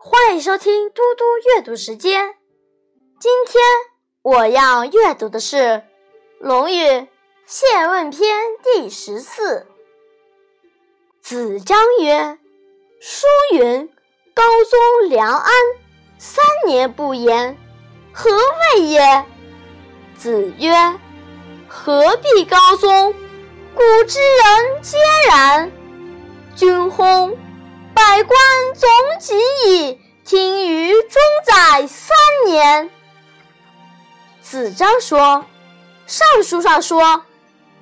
欢迎收听嘟嘟阅读时间。今天我要阅读的是《论语·谢问篇》第十四。子张曰：“书云，高宗梁安三年不言，何谓也？”子曰：“何必高宗？古之人皆然。君薨。”百官总己以听于中宰三年。子张说：“尚书上说，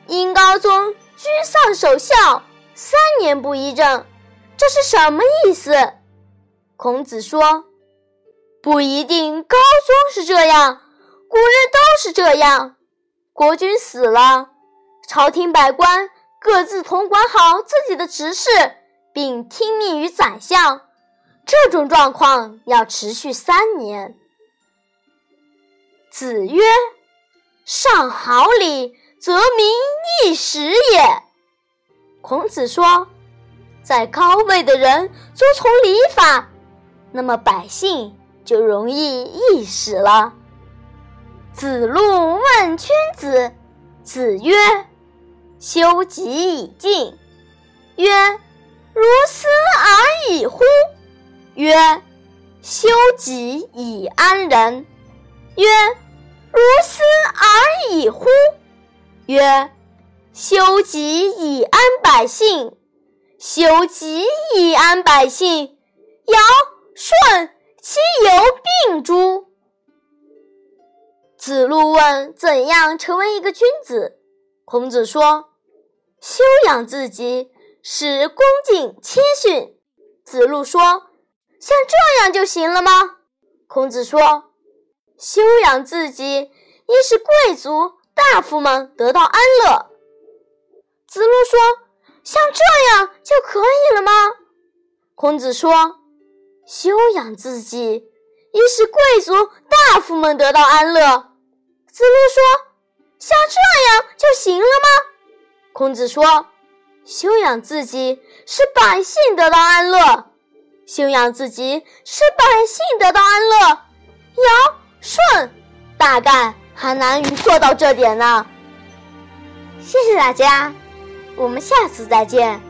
殷高宗居丧守孝三年不议政，这是什么意思？”孔子说：“不一定，高宗是这样，古人都是这样。国君死了，朝廷百官各自统管好自己的职事。”并听命于宰相，这种状况要持续三年。子曰：“上好礼，则民易时也。”孔子说，在高位的人遵从礼法，那么百姓就容易易使了。子路问君子，子曰：“修己以敬。”曰。如斯而已乎？曰：修己以安人。曰：如斯而已乎？曰：修己以安百姓。修己以安百姓，尧舜其有病诸？子路问：怎样成为一个君子？孔子说：修养自己。使恭敬谦逊。子路说：“像这样就行了吗？”孔子说：“修养自己，以使贵族大夫们得到安乐。”子路说：“像这样就可以了吗？”孔子说：“修养自己，以使贵族大夫们得到安乐。”子路说：“像这样就行了吗？”孔子说。修养自己，使百姓得到安乐；修养自己，使百姓得到安乐。尧舜大概还难于做到这点呢。谢谢大家，我们下次再见。